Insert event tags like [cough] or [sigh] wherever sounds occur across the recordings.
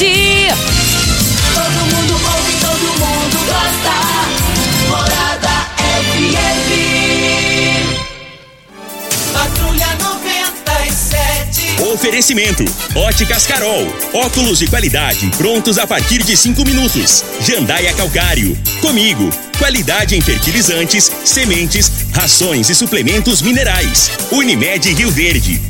Todo mundo ouve, todo mundo gosta. Morada FM. Patrulha 97. Oferecimento: Óticas Carol. Óculos de qualidade prontos a partir de cinco minutos. Jandaia Calcário. Comigo. Qualidade em fertilizantes, sementes, rações e suplementos minerais. Unimed Rio Verde.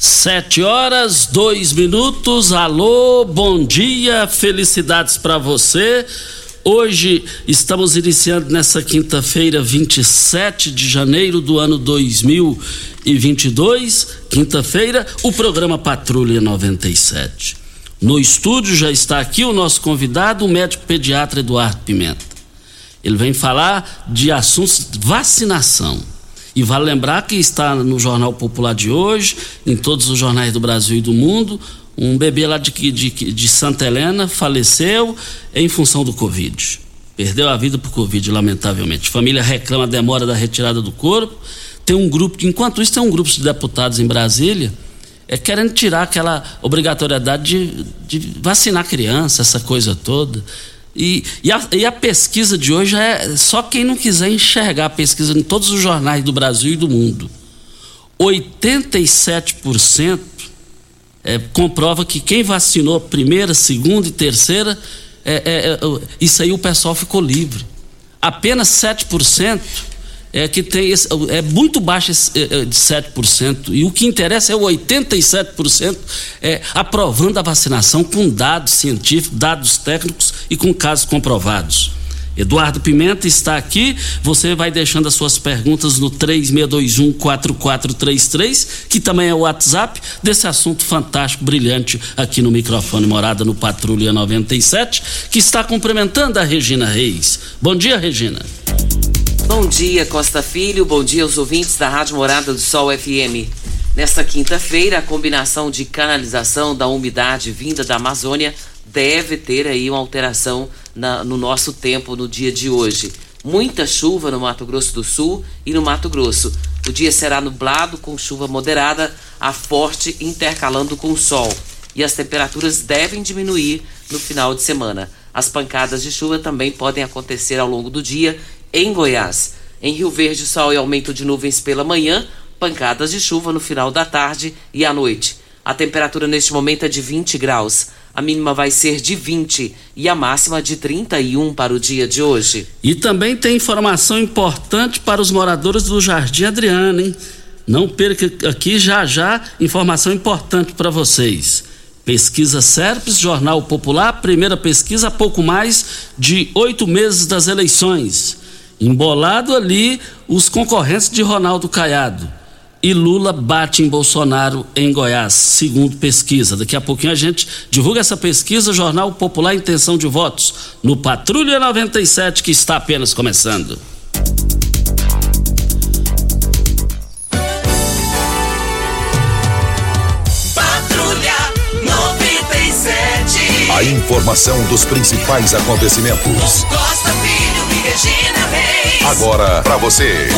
Sete horas, dois minutos. Alô, bom dia, felicidades para você. Hoje estamos iniciando nessa quinta-feira, 27 de janeiro do ano 2022, quinta-feira, o programa Patrulha 97. No estúdio já está aqui o nosso convidado, o médico pediatra Eduardo Pimenta. Ele vem falar de assuntos de vacinação. E vale lembrar que está no Jornal Popular de hoje, em todos os jornais do Brasil e do mundo, um bebê lá de, de, de Santa Helena faleceu em função do Covid. Perdeu a vida por Covid, lamentavelmente. Família reclama a demora da retirada do corpo. Tem um grupo, enquanto isso, tem um grupo de deputados em Brasília é, querendo tirar aquela obrigatoriedade de, de vacinar criança, essa coisa toda. E, e, a, e, a, pesquisa de hoje é só quem não quiser enxergar a pesquisa em todos os jornais do Brasil e do mundo. 87% é, comprova que quem vacinou primeira, segunda e terceira, é, é, é isso aí o pessoal ficou livre. Apenas 7% é que tem esse, é muito baixo esse, é, de 7%. E o que interessa é o 87% é, aprovando a vacinação com dados científicos, dados técnicos e com casos comprovados. Eduardo Pimenta está aqui. Você vai deixando as suas perguntas no 3621-4433, que também é o WhatsApp desse assunto fantástico, brilhante aqui no microfone Morada no Patrulha 97, que está cumprimentando a Regina Reis. Bom dia, Regina. Bom dia, Costa Filho. Bom dia aos ouvintes da Rádio Morada do Sol FM. Nesta quinta-feira, a combinação de canalização da umidade vinda da Amazônia deve ter aí uma alteração na, no nosso tempo no dia de hoje. Muita chuva no Mato Grosso do Sul e no Mato Grosso. O dia será nublado com chuva moderada a forte intercalando com sol. E as temperaturas devem diminuir no final de semana. As pancadas de chuva também podem acontecer ao longo do dia em Goiás. Em Rio Verde, sol e aumento de nuvens pela manhã, pancadas de chuva no final da tarde e à noite. A temperatura neste momento é de 20 graus. A mínima vai ser de 20 e a máxima de 31 para o dia de hoje. E também tem informação importante para os moradores do Jardim Adriano, hein? Não perca aqui já já informação importante para vocês. Pesquisa Serpes, Jornal Popular, primeira pesquisa há pouco mais de oito meses das eleições. Embolado ali os concorrentes de Ronaldo Caiado. E Lula bate em Bolsonaro em Goiás, segundo pesquisa. Daqui a pouquinho a gente divulga essa pesquisa, Jornal Popular Intenção de Votos, no Patrulha 97, que está apenas começando. Patrulha 97. A informação dos principais acontecimentos. Costa Filho e Regina. Agora pra você.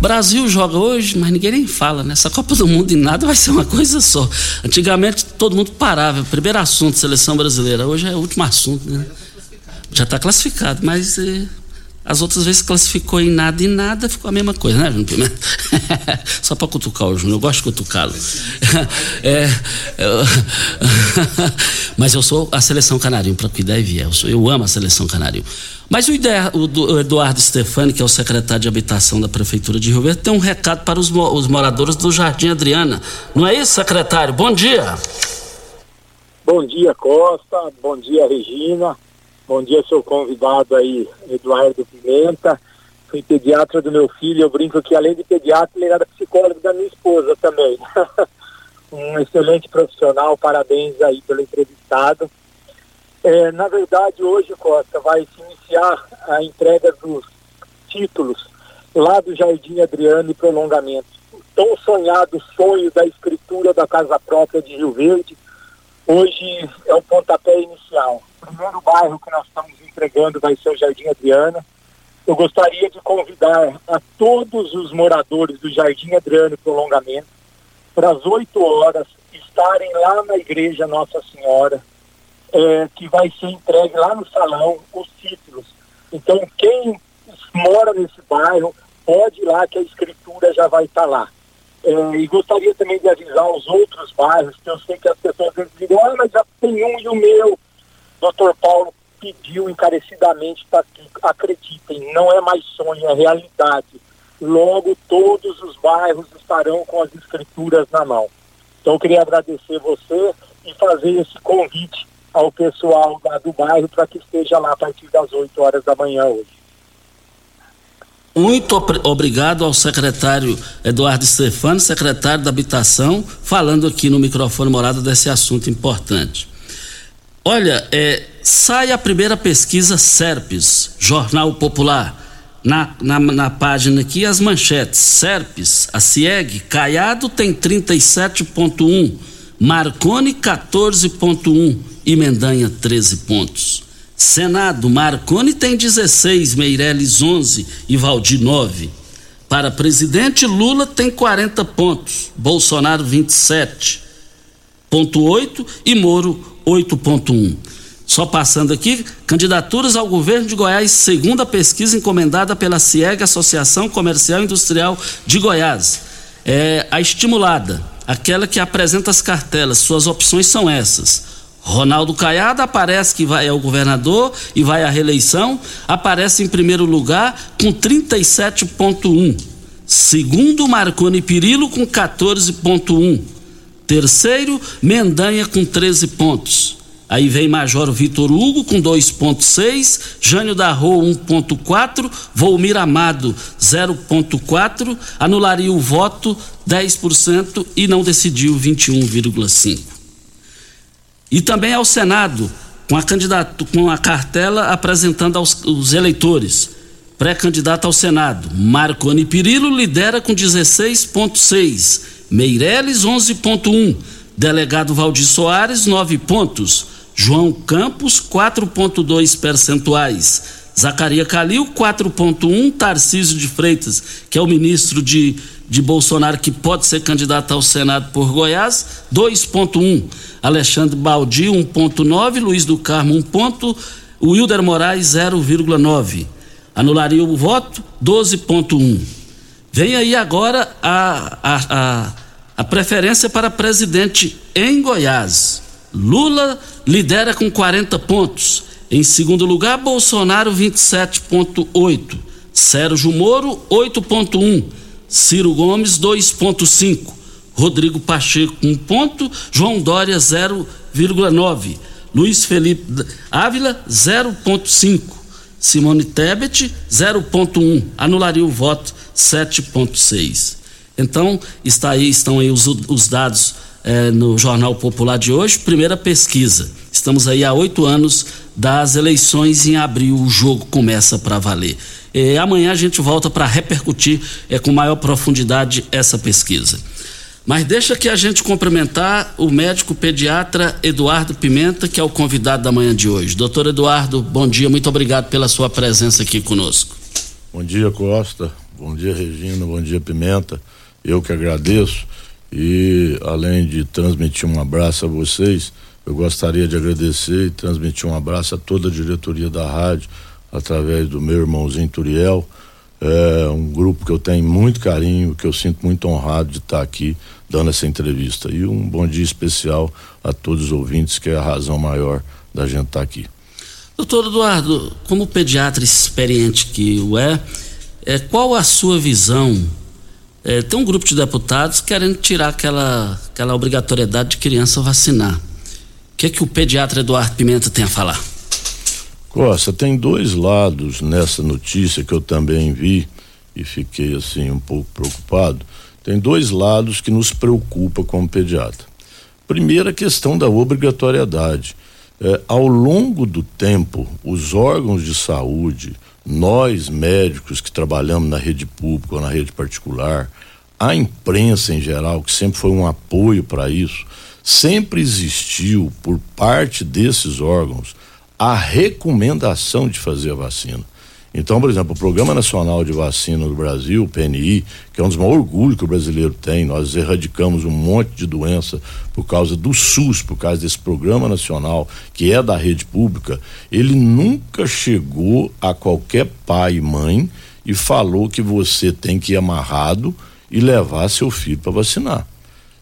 Brasil joga hoje, mas ninguém nem fala, né? Essa Copa do Mundo em nada vai ser uma coisa só. Antigamente todo mundo parava, primeiro assunto, seleção brasileira. Hoje é o último assunto, né? Já está classificado, mas eh, as outras vezes classificou em nada e nada, ficou a mesma coisa, né, Júnior Pimenta? [laughs] Só para cutucar o Júnior, eu gosto de cutucá-lo. [laughs] É, [laughs] mas eu sou a seleção canarinho, para cuidar e vier. Eu, sou, eu amo a seleção canarinho. Mas o, Eduardo Stefani, que é o secretário de Habitação da Prefeitura de Rio Verde, tem um recado para os moradores do Jardim Adriana. Não é isso, secretário? Bom dia. Bom dia, Costa. Bom dia, Regina. Bom dia, seu convidado aí, Eduardo Pimenta. Fui pediatra do meu filho. Eu brinco que, além de pediatra, ele era psicólogo da minha esposa também. [laughs] um excelente profissional. Parabéns aí pelo entrevistado. É, na verdade, hoje, Costa, vai se iniciar a entrega dos títulos lá do Jardim Adriano e prolongamento. O tão sonhado sonho da escritura da Casa Própria de Rio Verde, hoje é o pontapé inicial. Primeiro bairro que nós estamos entregando vai ser o Jardim Adriana. Eu gostaria de convidar a todos os moradores do Jardim Adriano prolongamento para as 8 horas estarem lá na igreja Nossa Senhora, é, que vai ser entregue lá no salão os títulos. Então, quem mora nesse bairro pode ir lá que a escritura já vai estar tá lá. É, e gostaria também de avisar os outros bairros, que eu sei que as pessoas dizem, ah, mas já tem um e o meu. Doutor Paulo pediu encarecidamente para que acreditem, não é mais sonho, é realidade. Logo, todos os bairros estarão com as escrituras na mão. Então, eu queria agradecer você e fazer esse convite ao pessoal lá do bairro para que esteja lá a partir das 8 horas da manhã hoje. Muito obrigado ao secretário Eduardo Stefano, secretário da Habitação, falando aqui no microfone morada desse assunto importante. Olha, é, sai a primeira pesquisa SERPES, Jornal Popular. Na, na, na, página aqui as manchetes. SERPES, a CIEG, Caiado tem 37,1, Marconi 14,1 e Mendanha 13 pontos. Senado, Marconi tem 16, Meirelles 11 e Valdir 9. Para presidente, Lula tem 40 pontos, Bolsonaro 27,8 e Moro 8,1. Só passando aqui, candidaturas ao governo de Goiás, segunda pesquisa encomendada pela CIEG, Associação Comercial e Industrial de Goiás. É a estimulada, aquela que apresenta as cartelas. Suas opções são essas: Ronaldo Caiado aparece que vai ao governador e vai à reeleição, aparece em primeiro lugar com 37,1. Segundo, Marconi Pirillo com 14,1. Terceiro, Mendanha com 13 pontos. Aí vem Major Vitor Hugo com 2,6, Jânio da Rua 1,4, Volmir Amado 0,4, anularia o voto 10% e não decidiu 21,5%. E também ao Senado, com a, candidato, com a cartela apresentando aos os eleitores. Pré-candidato ao Senado, Marconi Pirillo lidera com 16,6, Meireles 11,1, delegado Valdir Soares 9 pontos, João Campos 4,2 percentuais, Zacaria Calil 4,1, Tarcísio de Freitas, que é o ministro de de Bolsonaro que pode ser candidato ao Senado por Goiás, 2.1. Alexandre Baldi, 1.9. Luiz do Carmo, 1 ponto. Wilder Moraes, 0,9. Anularia o voto, 12.1. Vem aí agora a, a, a, a preferência para presidente em Goiás. Lula lidera com 40 pontos. Em segundo lugar, Bolsonaro, 27,8. Sérgio Moro, 8,1. Ciro Gomes 2,5, Rodrigo Pacheco 1 ponto, João Dória 0,9, Luiz Felipe Ávila 0,5, Simone Tebet 0,1, anularia o voto 7,6. Então, está aí, estão aí os, os dados eh, no Jornal Popular de hoje, primeira pesquisa. Estamos aí há oito anos das eleições, em abril o jogo começa para valer. É, amanhã a gente volta para repercutir é, com maior profundidade essa pesquisa. Mas deixa que a gente cumprimentar o médico pediatra Eduardo Pimenta, que é o convidado da manhã de hoje. Doutor Eduardo, bom dia, muito obrigado pela sua presença aqui conosco. Bom dia, Costa. Bom dia, Regina. Bom dia, Pimenta. Eu que agradeço. E além de transmitir um abraço a vocês, eu gostaria de agradecer e transmitir um abraço a toda a diretoria da rádio, através do meu irmãozinho Turiel. É um grupo que eu tenho muito carinho, que eu sinto muito honrado de estar aqui dando essa entrevista. E um bom dia especial a todos os ouvintes, que é a razão maior da gente estar aqui. Doutor Eduardo, como pediatra experiente que o é, é qual a sua visão? É, tem um grupo de deputados querendo tirar aquela, aquela obrigatoriedade de criança vacinar. O que é que o pediatra Eduardo Pimenta tem a falar? Costa, tem dois lados nessa notícia que eu também vi e fiquei assim um pouco preocupado. Tem dois lados que nos preocupa como pediatra. Primeiro, a questão da obrigatoriedade. É, ao longo do tempo, os órgãos de saúde, nós médicos que trabalhamos na rede pública ou na rede particular, a imprensa em geral, que sempre foi um apoio para isso, sempre existiu por parte desses órgãos a recomendação de fazer a vacina. Então, por exemplo, o Programa Nacional de Vacina do Brasil, o PNI, que é um dos maiores orgulhos que o brasileiro tem, nós erradicamos um monte de doença por causa do SUS, por causa desse Programa Nacional, que é da rede pública, ele nunca chegou a qualquer pai e mãe e falou que você tem que ir amarrado e levar seu filho para vacinar.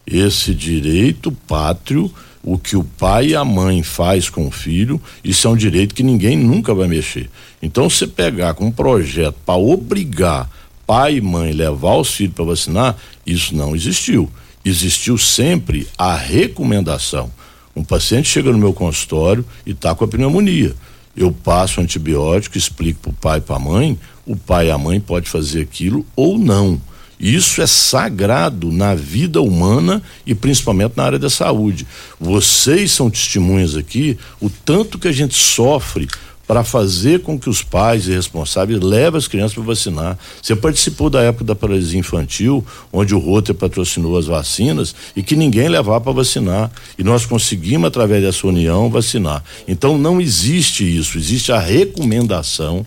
Esse direito pátrio o que o pai e a mãe faz com o filho, isso é um direito que ninguém nunca vai mexer. Então, você pegar com um projeto para obrigar pai e mãe levar os filhos para vacinar, isso não existiu. Existiu sempre a recomendação. Um paciente chega no meu consultório e está com a pneumonia. Eu passo antibiótico, explico para o pai e para a mãe, o pai e a mãe pode fazer aquilo ou não. Isso é sagrado na vida humana e principalmente na área da saúde. Vocês são testemunhas aqui o tanto que a gente sofre para fazer com que os pais e responsáveis levem as crianças para vacinar. Você participou da época da paralisia infantil, onde o Roter patrocinou as vacinas e que ninguém levava para vacinar. E nós conseguimos, através dessa união, vacinar. Então não existe isso, existe a recomendação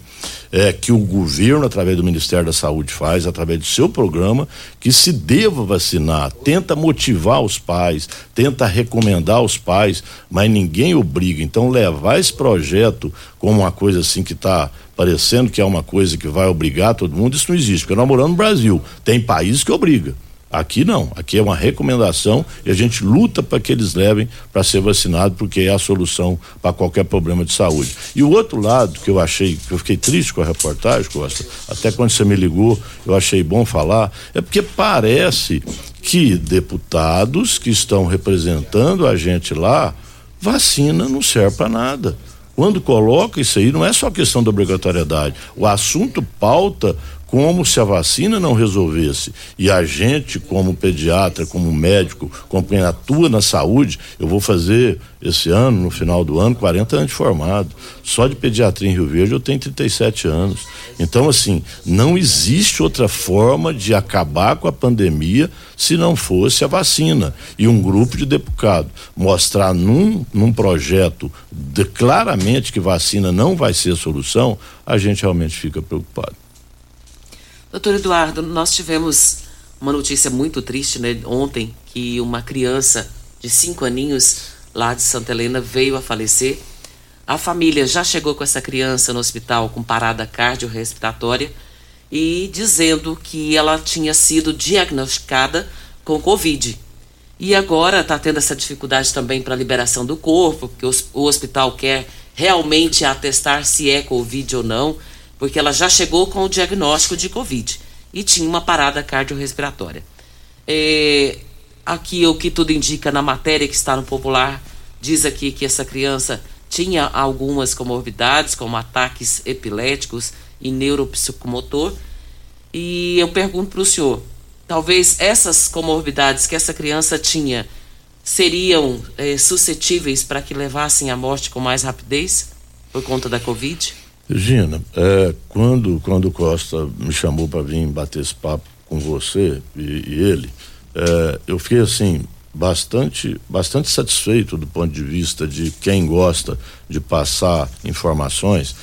é, que o governo, através do Ministério da Saúde, faz, através do seu programa, que se deva vacinar, tenta motivar os pais, tenta recomendar os pais, mas ninguém obriga. Então, levar esse projeto como uma coisa assim que está parecendo que é uma coisa que vai obrigar todo mundo, isso não existe, porque nós moramos no Brasil, tem países que obriga. Aqui não, aqui é uma recomendação e a gente luta para que eles levem para ser vacinado, porque é a solução para qualquer problema de saúde. E o outro lado que eu achei, que eu fiquei triste com a reportagem, Costa, até quando você me ligou, eu achei bom falar, é porque parece que deputados que estão representando a gente lá, vacina não serve para nada. Quando coloca isso aí, não é só questão da obrigatoriedade. O assunto pauta como se a vacina não resolvesse e a gente, como pediatra, como médico, como quem atua na saúde, eu vou fazer esse ano, no final do ano, 40 anos de formado. Só de pediatria em Rio Verde eu tenho 37 anos. Então, assim, não existe outra forma de acabar com a pandemia se não fosse a vacina. E um grupo de deputados mostrar num, num projeto de, claramente que vacina não vai ser solução, a gente realmente fica preocupado. Doutor Eduardo, nós tivemos uma notícia muito triste né, ontem que uma criança de cinco aninhos lá de Santa Helena veio a falecer. A família já chegou com essa criança no hospital com parada cardiorrespiratória e dizendo que ela tinha sido diagnosticada com Covid. E agora está tendo essa dificuldade também para a liberação do corpo, porque o hospital quer realmente atestar se é Covid ou não porque ela já chegou com o diagnóstico de Covid e tinha uma parada cardiorrespiratória. É, aqui o que tudo indica na matéria que está no popular diz aqui que essa criança tinha algumas comorbidades, como ataques epiléticos e neuropsicomotor. E eu pergunto para o senhor, talvez essas comorbidades que essa criança tinha seriam é, suscetíveis para que levassem à morte com mais rapidez por conta da Covid? Regina, é, quando, quando Costa me chamou para vir bater esse papo com você e, e ele, é, eu fiquei assim bastante bastante satisfeito do ponto de vista de quem gosta de passar informações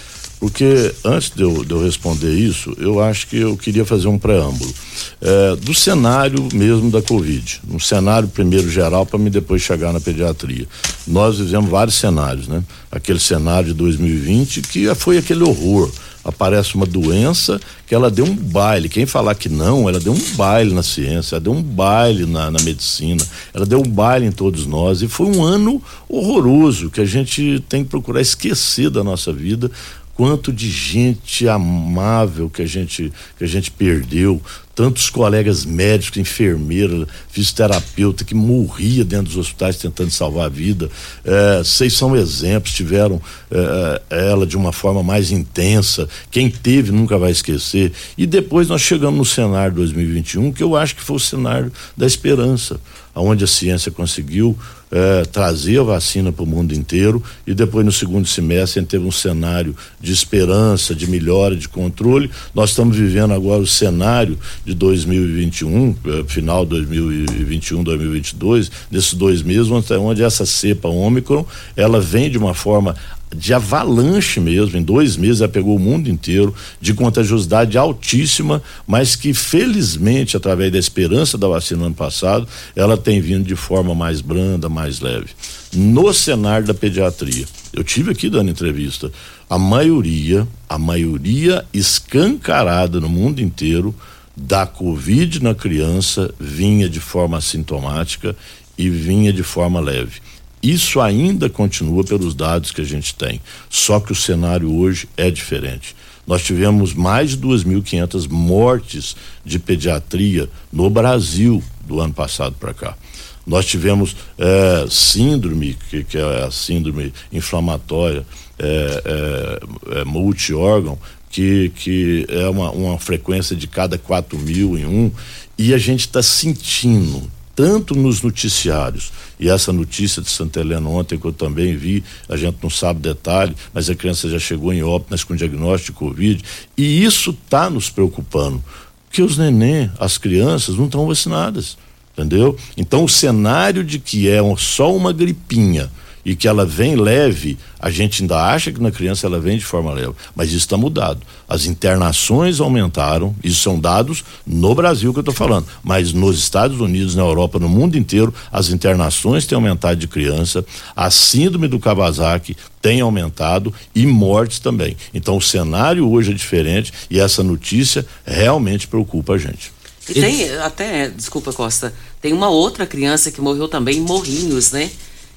porque antes de eu, de eu, responder isso, eu acho que eu queria fazer um preâmbulo é, do cenário mesmo da Covid. Um cenário primeiro geral para me depois chegar na pediatria. Nós vivemos vários cenários, né? Aquele cenário de 2020 que foi aquele horror aparece uma doença que ela deu um baile. Quem falar que não, ela deu um baile na ciência, ela deu um baile na, na, medicina, ela deu um baile em todos nós. E foi um ano horroroso que a gente tem que procurar esquecer da nossa vida quanto de gente amável que a gente que a gente perdeu, tantos colegas médicos, enfermeiras, fisioterapeuta que morria dentro dos hospitais tentando salvar a vida. É, vocês são exemplos, tiveram é, é, ela de uma forma mais intensa. Quem teve nunca vai esquecer. E depois nós chegamos no cenário 2021, que eu acho que foi o cenário da esperança, onde a ciência conseguiu é, trazer a vacina para o mundo inteiro e depois no segundo semestre a gente teve um cenário de esperança, de melhora, de controle. Nós estamos vivendo agora o cenário de 2021, é, final 2021, 2022, nesses dois meses, onde, onde essa cepa Ômicron, ela vem de uma forma de avalanche mesmo, em dois meses ela pegou o mundo inteiro, de contagiosidade altíssima, mas que felizmente, através da esperança da vacina no ano passado, ela tem vindo de forma mais branda, mais leve. No cenário da pediatria, eu tive aqui dando entrevista, a maioria, a maioria escancarada no mundo inteiro da Covid na criança vinha de forma assintomática e vinha de forma leve. Isso ainda continua pelos dados que a gente tem, só que o cenário hoje é diferente. Nós tivemos mais de 2.500 mortes de pediatria no Brasil do ano passado para cá. Nós tivemos é, síndrome, que, que, é a síndrome inflamatória é, é, é multiórgão, que, que é uma, uma frequência de cada 4 mil em um, e a gente está sentindo tanto nos noticiários, e essa notícia de Santa Helena ontem que eu também vi, a gente não sabe detalhe, mas a criança já chegou em óbitos com diagnóstico de Covid, e isso está nos preocupando, porque os neném, as crianças não estão vacinadas, entendeu? Então o cenário de que é só uma gripinha, e que ela vem leve, a gente ainda acha que na criança ela vem de forma leve, mas isso está mudado. As internações aumentaram, isso são dados no Brasil que eu estou falando, mas nos Estados Unidos, na Europa, no mundo inteiro, as internações têm aumentado de criança, a síndrome do Kawasaki tem aumentado e mortes também. Então o cenário hoje é diferente e essa notícia realmente preocupa a gente. E tem até, desculpa Costa, tem uma outra criança que morreu também em Morrinhos, né?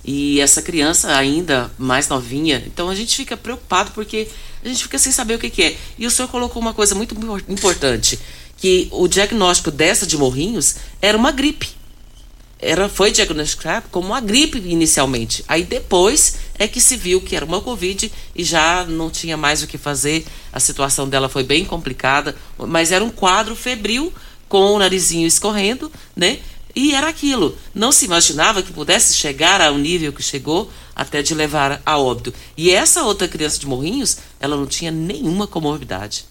E essa criança ainda mais novinha, então a gente fica preocupado porque a gente fica sem saber o que, que é. E o senhor colocou uma coisa muito importante, que o diagnóstico dessa de Morrinhos era uma gripe. Era, foi diagnosticado como uma gripe inicialmente. Aí depois é que se viu que era uma Covid e já não tinha mais o que fazer. A situação dela foi bem complicada, mas era um quadro febril com o narizinho escorrendo, né? E era aquilo. Não se imaginava que pudesse chegar ao nível que chegou até de levar a óbito. E essa outra criança de Morrinhos, ela não tinha nenhuma comorbidade.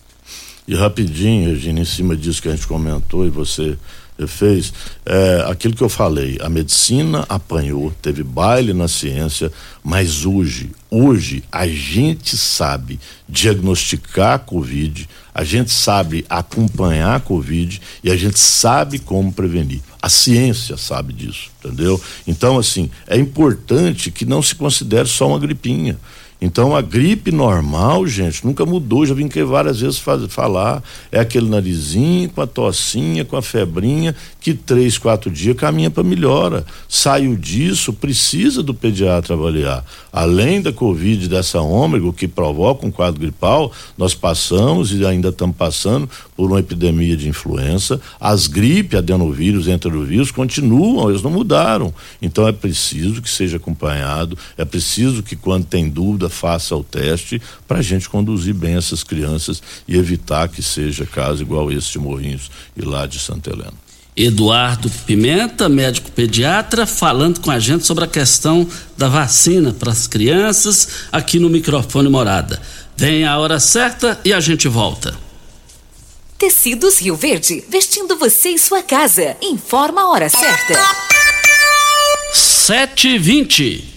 E rapidinho, Regina, em cima disso que a gente comentou e você fez, é, aquilo que eu falei, a medicina apanhou, teve baile na ciência, mas hoje, hoje a gente sabe diagnosticar a Covid, a gente sabe acompanhar a Covid e a gente sabe como prevenir. A ciência sabe disso, entendeu? Então, assim, é importante que não se considere só uma gripinha. Então a gripe normal, gente, nunca mudou. Já vim aqui várias vezes falar. É aquele narizinho com a tossinha, com a febrinha, que três, quatro dias caminha para melhora. Saiu disso, precisa do pediatra avaliar. Além da Covid, dessa ômega, que provoca um quadro gripal, nós passamos e ainda estamos passando por uma epidemia de influenza. As gripes, adenovírus, enterovírus continuam, eles não mudaram. Então é preciso que seja acompanhado, é preciso que quando tem dúvida faça o teste para a gente conduzir bem essas crianças e evitar que seja caso igual esse de Morrinhos e lá de Santa Helena. Eduardo Pimenta, médico pediatra, falando com a gente sobre a questão da vacina para as crianças aqui no microfone Morada. Vem a hora certa e a gente volta. Tecidos Rio Verde, vestindo você e sua casa. Informa a hora certa. 7h20.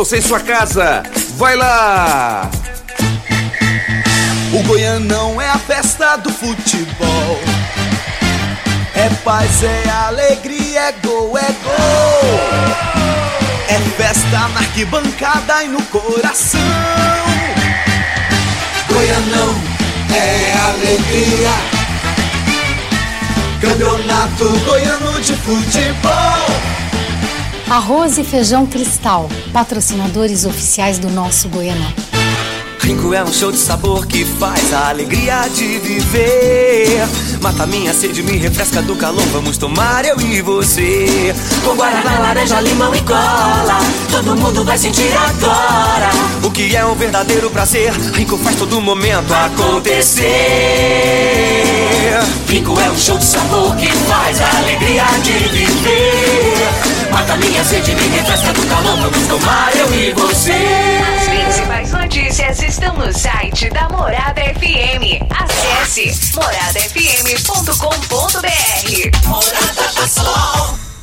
você em sua casa. Vai lá! O Goianão é a festa do futebol. É paz, é alegria, é gol, é gol. É festa na arquibancada e no coração. Goianão é alegria. Campeonato Goiano de Futebol. Arroz e feijão cristal, patrocinadores oficiais do nosso Goianão. Rinco é um show de sabor que faz a alegria de viver. Mata minha sede, me refresca do calor. Vamos tomar eu e você. Com guaraná, laranja, limão e cola. Todo mundo vai sentir agora. O que é um verdadeiro prazer. Rinco faz todo momento acontecer. Rinco é um show de sabor que faz a alegria de viver. Mata minha sede, me refresca do calor. Vamos tomar eu e você. As principais notícias estão no site da Morada FM. Acesse moradafm.com.br. Morada do Sol.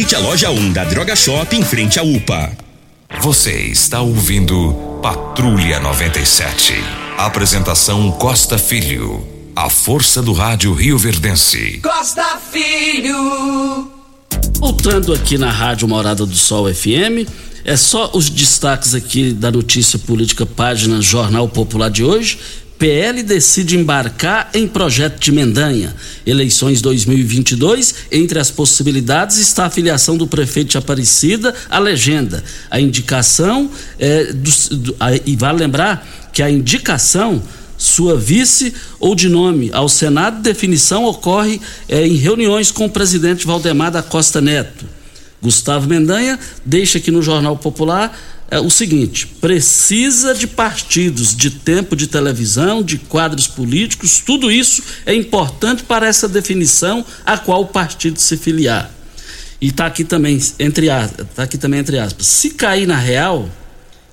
a loja 1 da Droga Shop em frente à UPA. Você está ouvindo Patrulha 97. Apresentação Costa Filho. A força do rádio Rio Verdense. Costa Filho. Voltando aqui na Rádio Morada do Sol FM, é só os destaques aqui da notícia política, página Jornal Popular de hoje. PL decide embarcar em projeto de Mendanha. Eleições 2022, entre as possibilidades está a filiação do prefeito de Aparecida à legenda. A indicação é do, do, a, e vale lembrar que a indicação sua vice ou de nome ao Senado, definição ocorre é, em reuniões com o presidente Valdemar da Costa Neto. Gustavo Mendanha deixa aqui no Jornal Popular é o seguinte: precisa de partidos, de tempo de televisão, de quadros políticos, tudo isso é importante para essa definição a qual o partido se filiar. E está aqui também entre tá aqui também entre aspas. Se cair na real,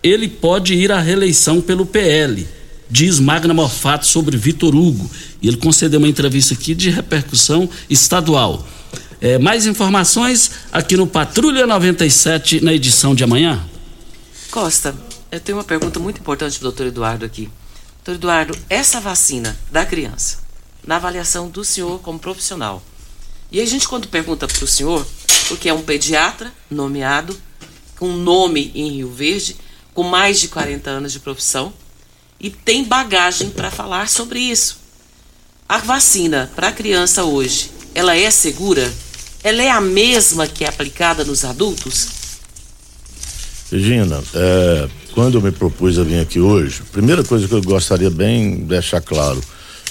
ele pode ir à reeleição pelo PL, diz Magna Morfato sobre Vitor Hugo. E ele concedeu uma entrevista aqui de repercussão estadual. É, mais informações aqui no Patrulha 97 na edição de amanhã. Costa, eu tenho uma pergunta muito importante para o doutor Eduardo aqui. Doutor Eduardo, essa vacina da criança, na avaliação do senhor como profissional, e a gente quando pergunta para o senhor, porque é um pediatra nomeado, com nome em Rio Verde, com mais de 40 anos de profissão, e tem bagagem para falar sobre isso. A vacina para a criança hoje, ela é segura? Ela é a mesma que é aplicada nos adultos? Regina, é, quando eu me propus a vir aqui hoje, a primeira coisa que eu gostaria bem de deixar claro,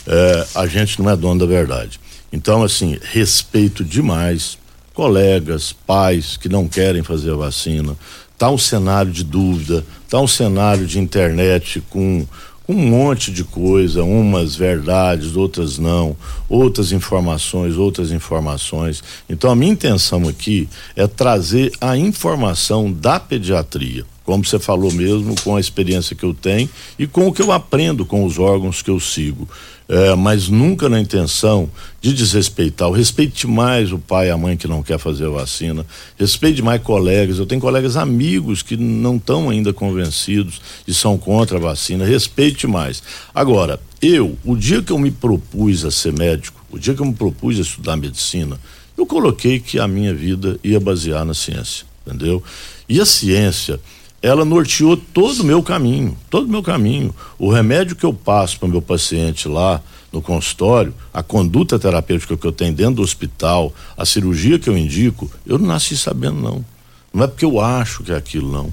é, a gente não é dono da verdade. Então, assim, respeito demais colegas, pais que não querem fazer a vacina. Tá um cenário de dúvida, tá um cenário de internet com um monte de coisa, umas verdades, outras não, outras informações, outras informações. Então a minha intenção aqui é trazer a informação da pediatria, como você falou mesmo, com a experiência que eu tenho e com o que eu aprendo com os órgãos que eu sigo é, mas nunca na intenção de desrespeitar. Respeite mais o pai e a mãe que não quer fazer a vacina, respeite mais colegas. Eu tenho colegas amigos que não estão ainda convencidos e são contra a vacina. Respeite mais. Agora, eu, o dia que eu me propus a ser médico, o dia que eu me propus a estudar medicina, eu coloquei que a minha vida ia basear na ciência, entendeu? E a ciência ela norteou todo o meu caminho, todo o meu caminho. O remédio que eu passo para o meu paciente lá no consultório, a conduta terapêutica que eu tenho dentro do hospital, a cirurgia que eu indico, eu não nasci sabendo não. Não é porque eu acho que é aquilo não.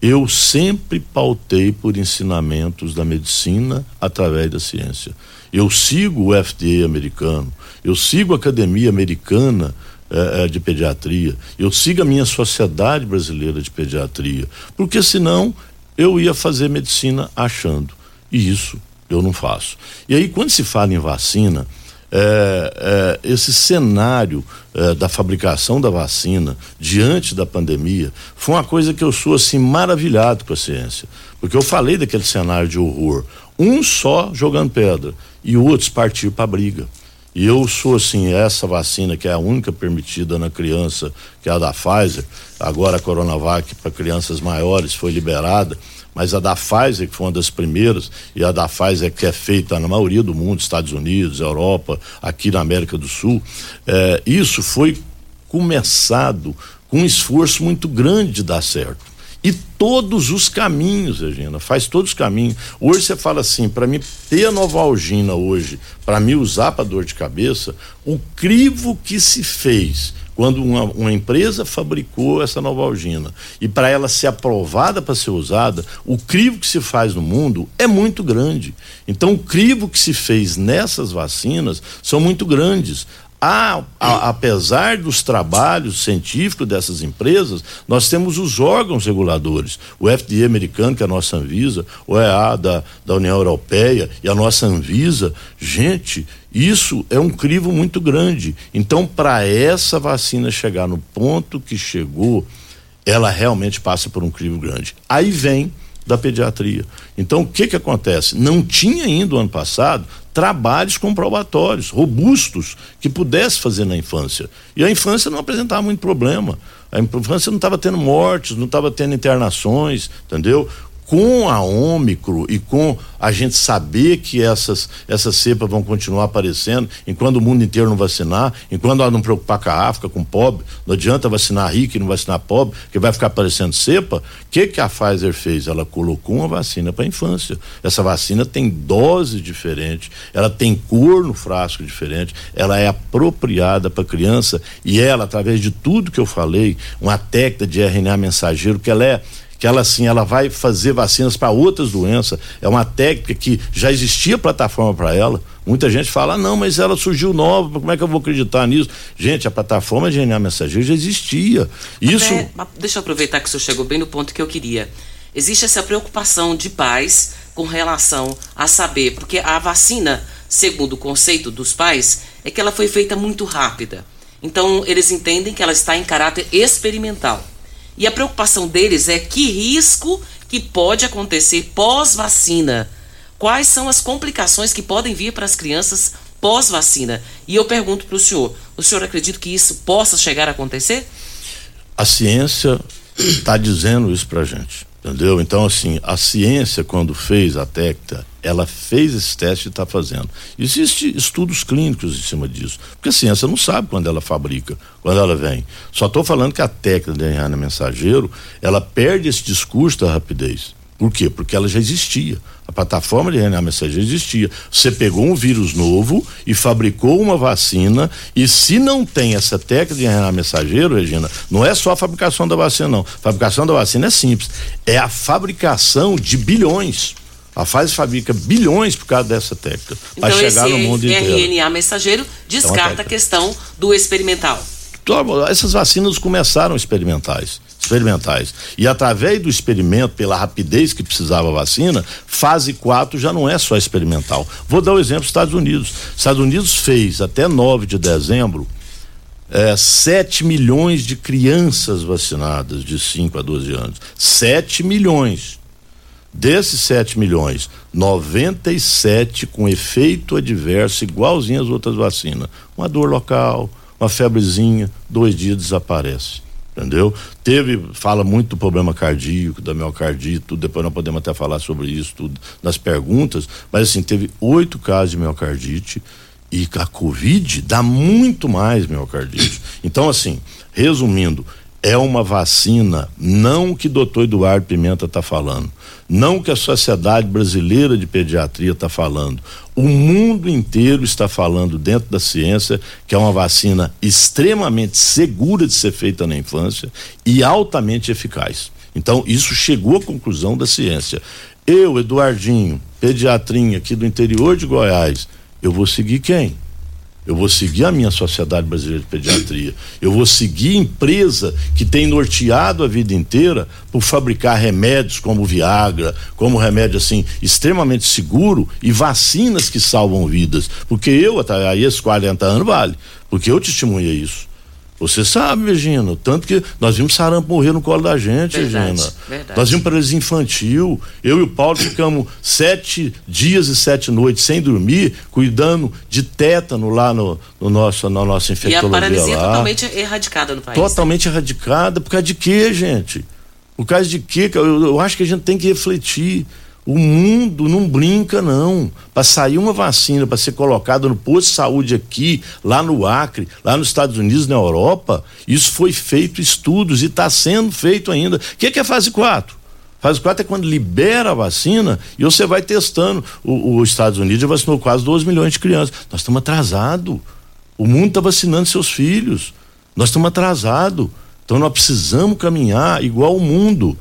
Eu sempre pautei por ensinamentos da medicina através da ciência. Eu sigo o FDA americano, eu sigo a academia americana é, de pediatria, eu sigo a minha sociedade brasileira de pediatria, porque senão eu ia fazer medicina achando. E isso eu não faço. E aí, quando se fala em vacina, é, é, esse cenário é, da fabricação da vacina diante da pandemia foi uma coisa que eu sou assim maravilhado com a ciência, porque eu falei daquele cenário de horror, um só jogando pedra e outros partir para briga. E eu sou assim, essa vacina que é a única permitida na criança, que é a da Pfizer, agora a Coronavac para crianças maiores foi liberada, mas a da Pfizer, que foi uma das primeiras, e a da Pfizer que é feita na maioria do mundo, Estados Unidos, Europa, aqui na América do Sul, é, isso foi começado com um esforço muito grande de dar certo e todos os caminhos, Regina, faz todos os caminhos. Hoje você fala assim, para mim ter a Novalgina hoje, para me usar para dor de cabeça, o crivo que se fez quando uma, uma empresa fabricou essa Novalgina e para ela ser aprovada para ser usada, o crivo que se faz no mundo é muito grande. Então, o crivo que se fez nessas vacinas são muito grandes. A, apesar dos trabalhos científicos dessas empresas, nós temos os órgãos reguladores, o FDA americano, que é a nossa Anvisa, o EA da, da União Europeia e a nossa Anvisa. Gente, isso é um crivo muito grande. Então, para essa vacina chegar no ponto que chegou, ela realmente passa por um crivo grande. Aí vem da pediatria. Então, o que que acontece? Não tinha ainda o ano passado trabalhos comprobatórios, robustos, que pudesse fazer na infância. E a infância não apresentava muito problema. A infância não estava tendo mortes, não estava tendo internações, entendeu? Com a Ômicro e com a gente saber que essas, essas cepas vão continuar aparecendo, enquanto o mundo inteiro não vacinar, enquanto ela não preocupar com a África, com o pobre, não adianta vacinar rico e não vacinar pobre, que vai ficar aparecendo cepa. O que, que a Pfizer fez? Ela colocou uma vacina para infância. Essa vacina tem dose diferente, ela tem cor no frasco diferente, ela é apropriada para criança e ela, através de tudo que eu falei, uma técnica de RNA mensageiro, que ela é que ela assim, ela vai fazer vacinas para outras doenças. É uma técnica que já existia plataforma para ela. Muita gente fala, ah, não, mas ela surgiu nova, como é que eu vou acreditar nisso? Gente, a plataforma de DNA mensageiro já existia. Isso. Até, deixa eu aproveitar que o senhor chegou bem no ponto que eu queria. Existe essa preocupação de pais com relação a saber, porque a vacina, segundo o conceito dos pais, é que ela foi feita muito rápida. Então, eles entendem que ela está em caráter experimental. E a preocupação deles é que risco que pode acontecer pós-vacina. Quais são as complicações que podem vir para as crianças pós-vacina? E eu pergunto para o senhor: o senhor acredita que isso possa chegar a acontecer? A ciência está dizendo isso para gente. Entendeu? Então, assim, a ciência, quando fez a técnica, ela fez esse teste e está fazendo. Existem estudos clínicos em cima disso. Porque a ciência não sabe quando ela fabrica, quando ela vem. Só estou falando que a técnica de RNA mensageiro, ela perde esse discurso da rapidez. Por quê? Porque ela já existia. A plataforma de RNA mensageiro existia. Você pegou um vírus novo e fabricou uma vacina e se não tem essa técnica de RNA mensageiro, Regina, não é só a fabricação da vacina não. A fabricação da vacina é simples. É a fabricação de bilhões. A Pfizer fabrica bilhões por causa dessa técnica então, para chegar no mundo inteiro. RNA mensageiro então, descarta é a questão do experimental. Essas vacinas começaram experimentais experimentais. E através do experimento, pela rapidez que precisava a vacina, fase 4 já não é só experimental. Vou dar o um exemplo dos Estados Unidos. Estados Unidos fez até 9 de dezembro é, 7 milhões de crianças vacinadas de 5 a 12 anos. 7 milhões. Desses 7 milhões, 97 com efeito adverso igualzinho às outras vacinas. Uma dor local, uma febrezinha, dois dias desaparece. Entendeu? Teve, fala muito do problema cardíaco, da miocardite, tudo, depois nós podemos até falar sobre isso, tudo, nas perguntas, mas assim, teve oito casos de miocardite e a Covid dá muito mais miocardite. Então, assim, resumindo, é uma vacina, não o que o doutor Eduardo Pimenta está falando, não o que a Sociedade Brasileira de Pediatria está falando. O mundo inteiro está falando dentro da ciência que é uma vacina extremamente segura de ser feita na infância e altamente eficaz. Então, isso chegou à conclusão da ciência. Eu, Eduardinho, pediatrinha aqui do interior de Goiás, eu vou seguir quem? Eu vou seguir a minha Sociedade Brasileira de Pediatria. Eu vou seguir empresa que tem norteado a vida inteira por fabricar remédios como Viagra, como remédio assim extremamente seguro e vacinas que salvam vidas. Porque eu, até esses 40 anos vale. Porque eu testemunhei isso. Você sabe, Regina, tanto que nós vimos sarampo morrer no colo da gente, verdade, Regina. Verdade. Nós vimos paralisia infantil. Eu e o Paulo ficamos sete dias e sete noites sem dormir, cuidando de tétano lá no, no nosso, na nossa infectologia. E a paralisia lá. totalmente erradicada no país. Totalmente né? erradicada. Por causa de quê, gente? Por causa de quê? Eu, eu acho que a gente tem que refletir. O mundo não brinca, não. Para sair uma vacina, para ser colocada no posto de saúde aqui, lá no Acre, lá nos Estados Unidos, na Europa, isso foi feito estudos e está sendo feito ainda. O que, que é fase 4? Fase 4 é quando libera a vacina e você vai testando. Os Estados Unidos já vacinou quase 12 milhões de crianças. Nós estamos atrasados. O mundo está vacinando seus filhos. Nós estamos atrasados. Então nós precisamos caminhar igual o mundo.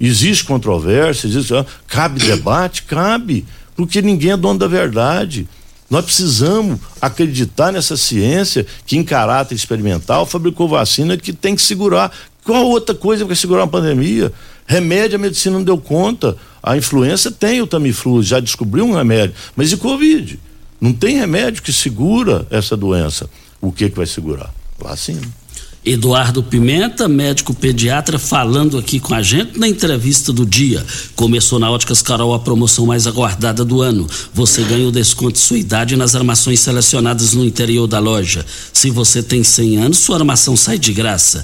Existe controvérsia, existe, ah, cabe debate? Cabe, porque ninguém é dono da verdade. Nós precisamos acreditar nessa ciência que, em caráter experimental, fabricou vacina que tem que segurar. Qual outra coisa vai segurar uma pandemia? Remédio a medicina não deu conta. A influenza tem o Tamiflu, já descobriu um remédio. Mas e Covid? Não tem remédio que segura essa doença. O que que vai segurar? Vacina. Eduardo Pimenta, médico pediatra, falando aqui com a gente na entrevista do dia. Começou na Óticas Carol a promoção mais aguardada do ano. Você ganha o desconto de sua idade nas armações selecionadas no interior da loja. Se você tem 100 anos, sua armação sai de graça.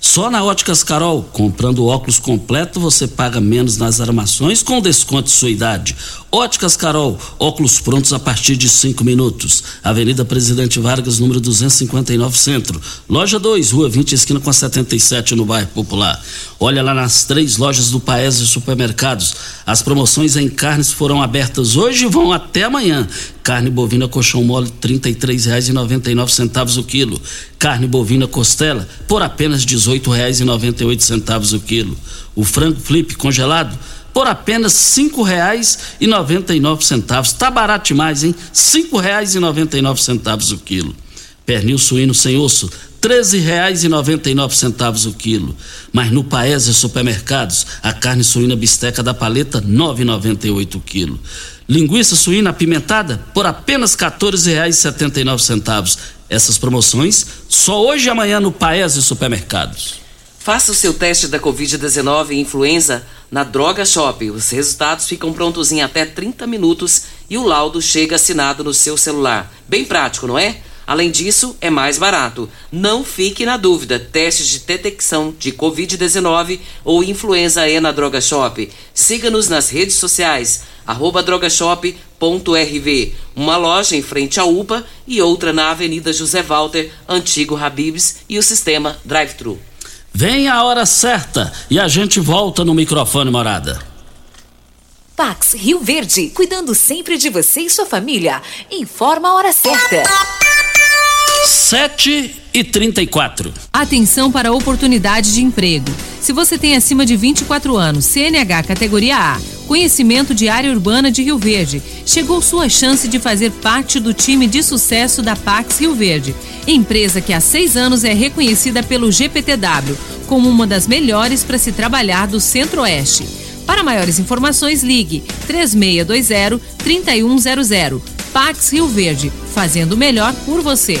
Só na Óticas Carol, comprando óculos completo, você paga menos nas armações com desconto de sua idade. Óticas Carol, óculos prontos a partir de cinco minutos. Avenida Presidente Vargas, número 259 Centro. Loja 2, Rua 20, esquina com a 77, no bairro Popular. Olha lá nas três lojas do Paes e Supermercados. As promoções em carnes foram abertas hoje e vão até amanhã. Carne bovina colchão mole R$ 33,99 o quilo. Carne bovina costela por apenas R$ 18,98 o quilo. O frango flip congelado por apenas cinco reais e noventa e nove centavos. Tá barato demais, hein? Cinco reais e noventa e nove centavos o quilo. Pernil suíno sem osso, treze reais e noventa e nove centavos o quilo. Mas no Paese Supermercados, a carne suína bisteca da paleta, nove noventa e oito o quilo. Linguiça suína apimentada por apenas quatorze reais setenta e nove centavos. Essas promoções só hoje e amanhã no Paese Supermercados. Faça o seu teste da Covid-19 e influenza na Droga Shop. Os resultados ficam prontos em até 30 minutos e o laudo chega assinado no seu celular. Bem prático, não é? Além disso, é mais barato. Não fique na dúvida. Testes de detecção de Covid-19 ou influenza E na Droga Shop. Siga-nos nas redes sociais, drogashop.rv. Uma loja em frente à UPA e outra na Avenida José Walter, antigo Habibs e o sistema Drive-Thru. Vem a hora certa e a gente volta no microfone morada. Pax Rio Verde, cuidando sempre de você e sua família. Informa a hora certa. 7 e 34. Atenção para a oportunidade de emprego. Se você tem acima de 24 anos, CNH categoria A conhecimento de área urbana de Rio Verde. Chegou sua chance de fazer parte do time de sucesso da Pax Rio Verde, empresa que há seis anos é reconhecida pelo GPTW como uma das melhores para se trabalhar do Centro-Oeste. Para maiores informações, ligue 3620-3100. Pax Rio Verde, fazendo melhor por você.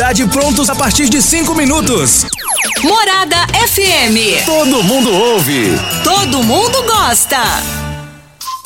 prontos a partir de cinco minutos. Morada FM. Todo mundo ouve. Todo mundo gosta.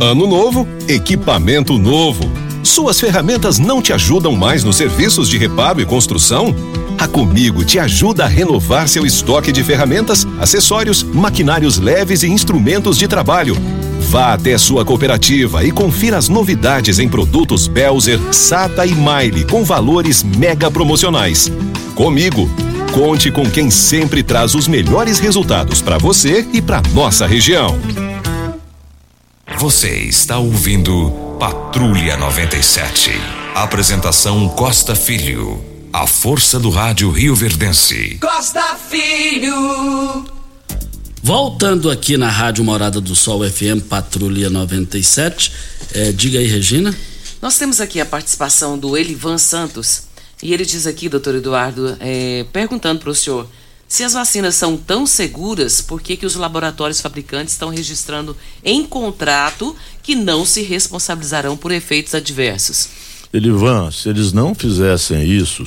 Ano novo, equipamento novo. Suas ferramentas não te ajudam mais nos serviços de reparo e construção? A Comigo te ajuda a renovar seu estoque de ferramentas, acessórios, maquinários leves e instrumentos de trabalho Vá até sua cooperativa e confira as novidades em produtos Belzer, Sata e Maile com valores mega promocionais. Comigo, conte com quem sempre traz os melhores resultados para você e para nossa região. Você está ouvindo Patrulha 97. Apresentação Costa Filho. A força do rádio Rio Verdense. Costa Filho. Voltando aqui na Rádio Morada do Sol FM Patrulha 97, é, diga aí, Regina. Nós temos aqui a participação do Elivan Santos e ele diz aqui, doutor Eduardo, é, perguntando para o senhor se as vacinas são tão seguras, por que, que os laboratórios fabricantes estão registrando em contrato que não se responsabilizarão por efeitos adversos? Elivan, se eles não fizessem isso,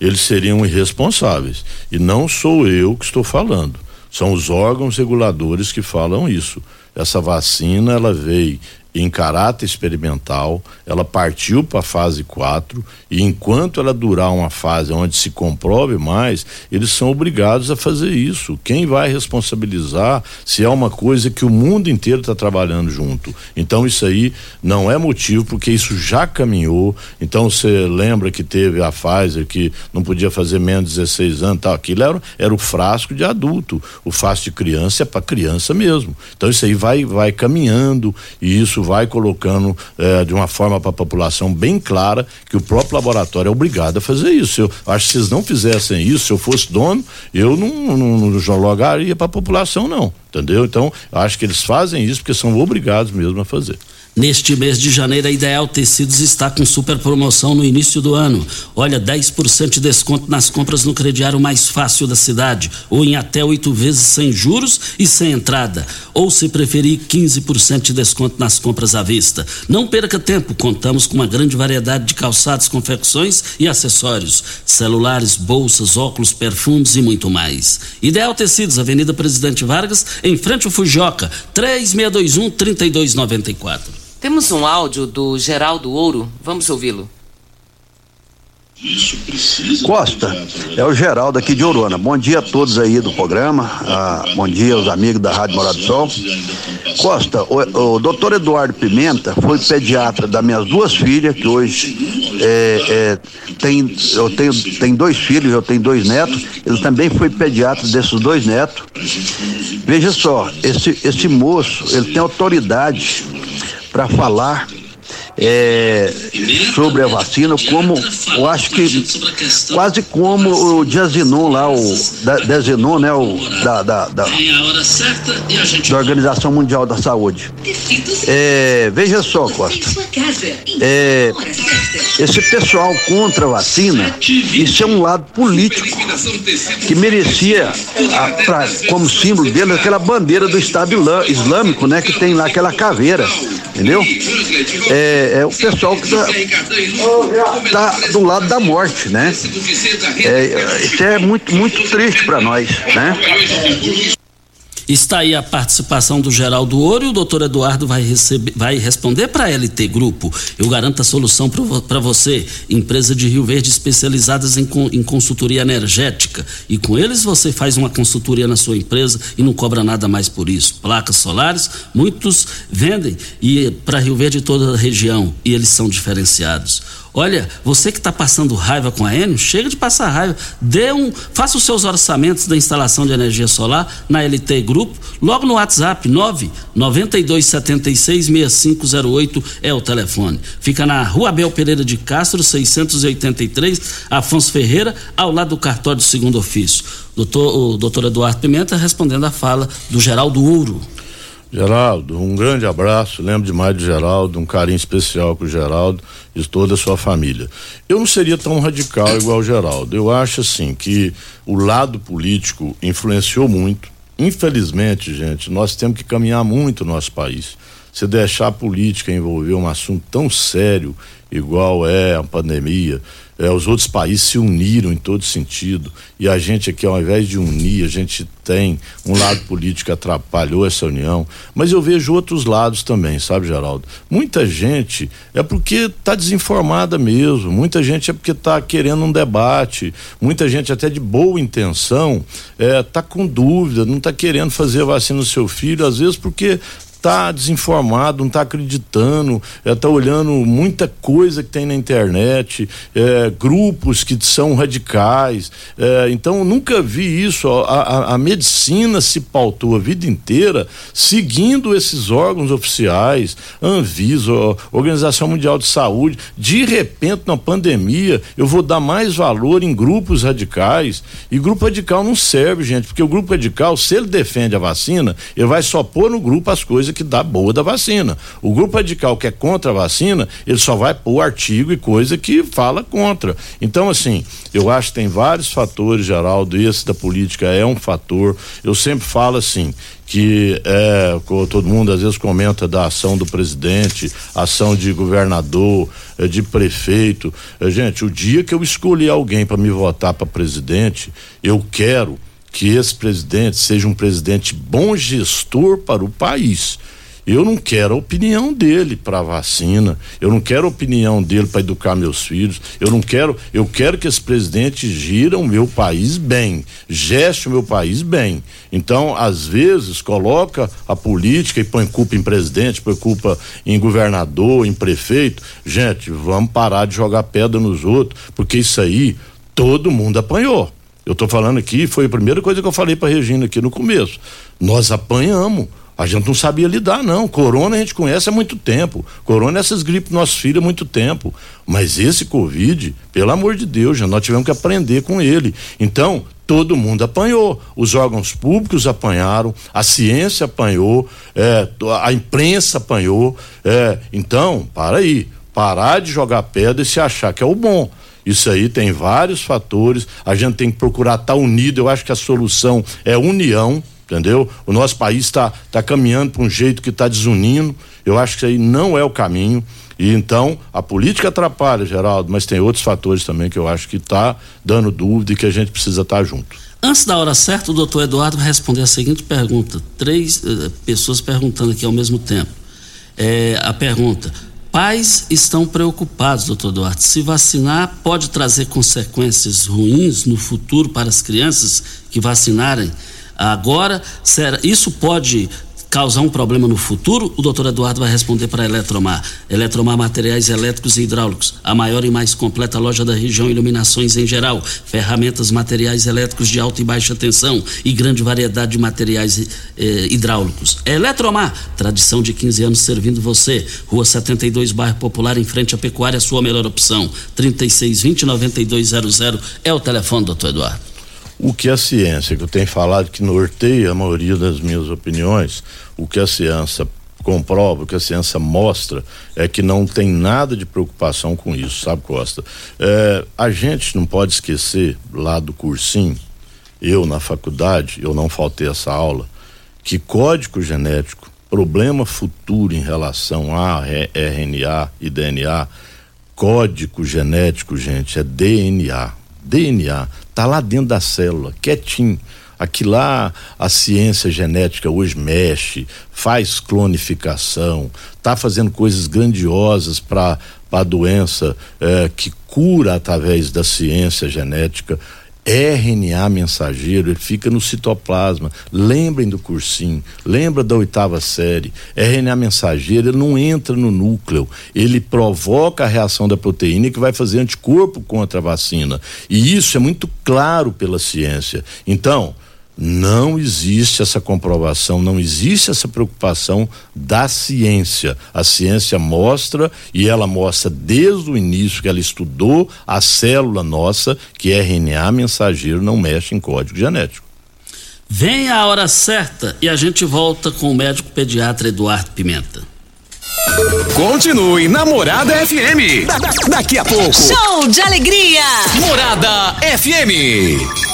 eles seriam irresponsáveis. E não sou eu que estou falando. São os órgãos reguladores que falam isso. Essa vacina ela veio em caráter experimental, ela partiu para a fase 4 e enquanto ela durar uma fase onde se comprove mais, eles são obrigados a fazer isso. Quem vai responsabilizar se é uma coisa que o mundo inteiro está trabalhando junto? Então isso aí não é motivo porque isso já caminhou. Então você lembra que teve a Pfizer que não podia fazer menos de 16 anos, tal. Aquilo era, era o frasco de adulto, o frasco de criança é para criança mesmo. Então isso aí vai vai caminhando e isso vai colocando eh, de uma forma para a população bem clara que o próprio laboratório é obrigado a fazer isso. Eu acho que se não fizessem isso, se eu fosse dono, eu não, não, não jogaria para a população, não. Entendeu? Então, acho que eles fazem isso porque são obrigados mesmo a fazer. Neste mês de janeiro, a Ideal Tecidos está com super promoção no início do ano. Olha, 10% de desconto nas compras no crediário mais fácil da cidade, ou em até oito vezes sem juros e sem entrada. Ou, se preferir, 15% de desconto nas compras à vista. Não perca tempo, contamos com uma grande variedade de calçados, confecções e acessórios: celulares, bolsas, óculos, perfumes e muito mais. Ideal Tecidos, Avenida Presidente Vargas, em frente ao Fujoca, 3621 3294. Temos um áudio do Geraldo Ouro, vamos ouvi-lo. Costa, é o Geraldo aqui de Orona. Bom dia a todos aí do programa. Ah, bom dia aos amigos da Rádio Morado do Sol. Costa, o, o doutor Eduardo Pimenta foi pediatra das minhas duas filhas, que hoje é, é, tem, eu tenho tem dois filhos, eu tenho dois netos. Ele também foi pediatra desses dois netos. Veja só, esse, esse moço, ele tem autoridade para falar é, sobre a vacina, como eu acho que quase como o Diazinon lá, o da, né, o da, da, da, da Organização Mundial da Saúde. É, veja só, Costa, é, esse pessoal contra a vacina, isso é um lado político que merecia a, pra, como símbolo dele aquela bandeira do Estado Islâmico, né, que tem lá aquela caveira, entendeu? É, é, o pessoal que está tá do lado da morte, né? É, isso é muito, muito triste para nós, né? Está aí a participação do Geraldo Ouro e o doutor Eduardo vai, receber, vai responder para a LT Grupo. Eu garanto a solução para você, empresa de Rio Verde especializadas em, em consultoria energética. E com eles você faz uma consultoria na sua empresa e não cobra nada mais por isso. Placas solares, muitos vendem e para Rio Verde e toda a região e eles são diferenciados. Olha, você que está passando raiva com a Enio, chega de passar raiva. Dê um, faça os seus orçamentos da instalação de energia solar na LT Grupo, logo no WhatsApp 992766508 é o telefone. Fica na Rua Abel Pereira de Castro, 683, Afonso Ferreira, ao lado do cartório do segundo ofício. Doutor, o doutor Eduardo Pimenta respondendo à fala do Geraldo Ouro. Geraldo, um grande abraço, lembro demais do Geraldo, um carinho especial com o Geraldo e toda a sua família. Eu não seria tão radical igual o Geraldo. Eu acho assim que o lado político influenciou muito. Infelizmente, gente, nós temos que caminhar muito no nosso país. Se deixar a política envolver um assunto tão sério, igual é a pandemia, é, os outros países se uniram em todo sentido. E a gente aqui ao invés de unir a gente tem um lado político que atrapalhou essa união. Mas eu vejo outros lados também sabe Geraldo? Muita gente é porque está desinformada mesmo. Muita gente é porque está querendo um debate. Muita gente até de boa intenção está é, com dúvida não está querendo fazer vacina no seu filho às vezes porque está desinformado, não está acreditando, é, olhando muita coisa que tem na internet, é, grupos que são radicais. É, então, nunca vi isso. A, a, a, medicina se pautou a vida inteira seguindo esses órgãos oficiais, Anvisa, Organização Mundial de Saúde. De repente, na pandemia, eu vou dar mais valor em grupos radicais. E grupo radical não serve, gente, porque o grupo radical, se ele defende a vacina, ele vai só pôr no grupo as coisas que dá boa da vacina. O grupo radical que é contra a vacina, ele só vai pôr artigo e coisa que fala contra. Então, assim, eu acho que tem vários fatores, Geraldo, esse da política é um fator. Eu sempre falo assim, que é, todo mundo às vezes comenta da ação do presidente, ação de governador, é, de prefeito. É, gente, o dia que eu escolhi alguém para me votar para presidente, eu quero que esse presidente seja um presidente bom gestor para o país. Eu não quero a opinião dele para vacina, eu não quero a opinião dele para educar meus filhos, eu não quero, eu quero que esse presidente gira o meu país bem, geste o meu país bem. Então, às vezes, coloca a política e põe culpa em presidente, põe culpa em governador, em prefeito. Gente, vamos parar de jogar pedra nos outros, porque isso aí todo mundo apanhou. Eu estou falando aqui, foi a primeira coisa que eu falei para Regina aqui no começo. Nós apanhamos. A gente não sabia lidar, não. Corona a gente conhece há muito tempo. Corona é essas gripes nossos filhos há muito tempo. Mas esse Covid, pelo amor de Deus, já nós tivemos que aprender com ele. Então, todo mundo apanhou. Os órgãos públicos apanharam, a ciência apanhou, é, a imprensa apanhou. É, então, para aí. Parar de jogar pedra e se achar que é o bom. Isso aí tem vários fatores. A gente tem que procurar estar tá unido. Eu acho que a solução é união, entendeu? O nosso país está tá caminhando para um jeito que está desunindo. Eu acho que isso aí não é o caminho. E então a política atrapalha, Geraldo, mas tem outros fatores também que eu acho que está dando dúvida e que a gente precisa estar tá junto. Antes da hora certa, o doutor Eduardo vai responder a seguinte pergunta. Três eh, pessoas perguntando aqui ao mesmo tempo. É, a pergunta: Pais estão preocupados, doutor Duarte. Se vacinar pode trazer consequências ruins no futuro para as crianças que vacinarem agora. Será, isso pode causar um problema no futuro? O doutor Eduardo vai responder para a Eletromar. Eletromar Materiais Elétricos e Hidráulicos, a maior e mais completa loja da região, iluminações em geral, ferramentas, materiais elétricos de alta e baixa tensão e grande variedade de materiais eh, hidráulicos. Eletromar, tradição de 15 anos servindo você. Rua 72, bairro Popular, em frente à Pecuária, sua melhor opção. 3620 9200 é o telefone, doutor Eduardo o que a ciência, que eu tenho falado que norteia a maioria das minhas opiniões, o que a ciência comprova, o que a ciência mostra é que não tem nada de preocupação com isso, sabe, Costa? É, a gente não pode esquecer lá do cursinho, eu na faculdade, eu não faltei essa aula, que código genético, problema futuro em relação a RNA e DNA, código genético, gente, é DNA. DNA Está lá dentro da célula, quietinho. Aqui lá a ciência genética hoje mexe, faz clonificação, está fazendo coisas grandiosas para a doença é, que cura através da ciência genética. RNA mensageiro, ele fica no citoplasma. Lembrem do cursinho, lembra da oitava série. RNA mensageiro, ele não entra no núcleo, ele provoca a reação da proteína que vai fazer anticorpo contra a vacina. E isso é muito claro pela ciência. Então, não existe essa comprovação, não existe essa preocupação da ciência. A ciência mostra, e ela mostra desde o início que ela estudou a célula nossa, que é RNA mensageiro, não mexe em código genético. Vem a hora certa e a gente volta com o médico pediatra Eduardo Pimenta. Continue Namorada FM. Da, da, daqui a pouco. Show de alegria. Morada FM.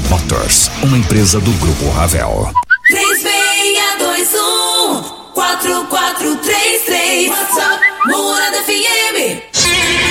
Motors, uma empresa do Grupo Ravel. 3621 4433 WhatsApp Morada FM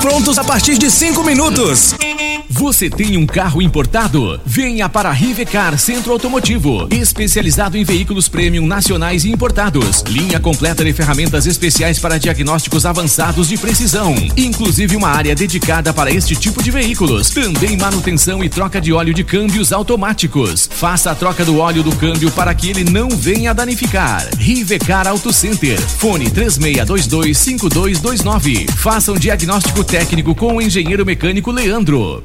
prontos a partir de cinco minutos. Você tem um carro importado? Venha para a Rivecar Centro Automotivo, especializado em veículos premium nacionais e importados. Linha completa de ferramentas especiais para diagnósticos avançados de precisão, inclusive uma área dedicada para este tipo de veículos. Também manutenção e troca de óleo de câmbios automáticos. Faça a troca do óleo do câmbio para que ele não venha danificar. Rivecar Auto Center. Fone 3622 5229. Faça um diagnóstico diagnóstico técnico com o engenheiro mecânico Leandro.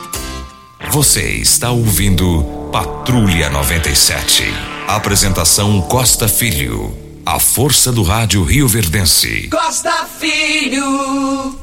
Você está ouvindo Patrulha 97. Apresentação Costa Filho. A força do rádio Rio Verdense. Costa Filho.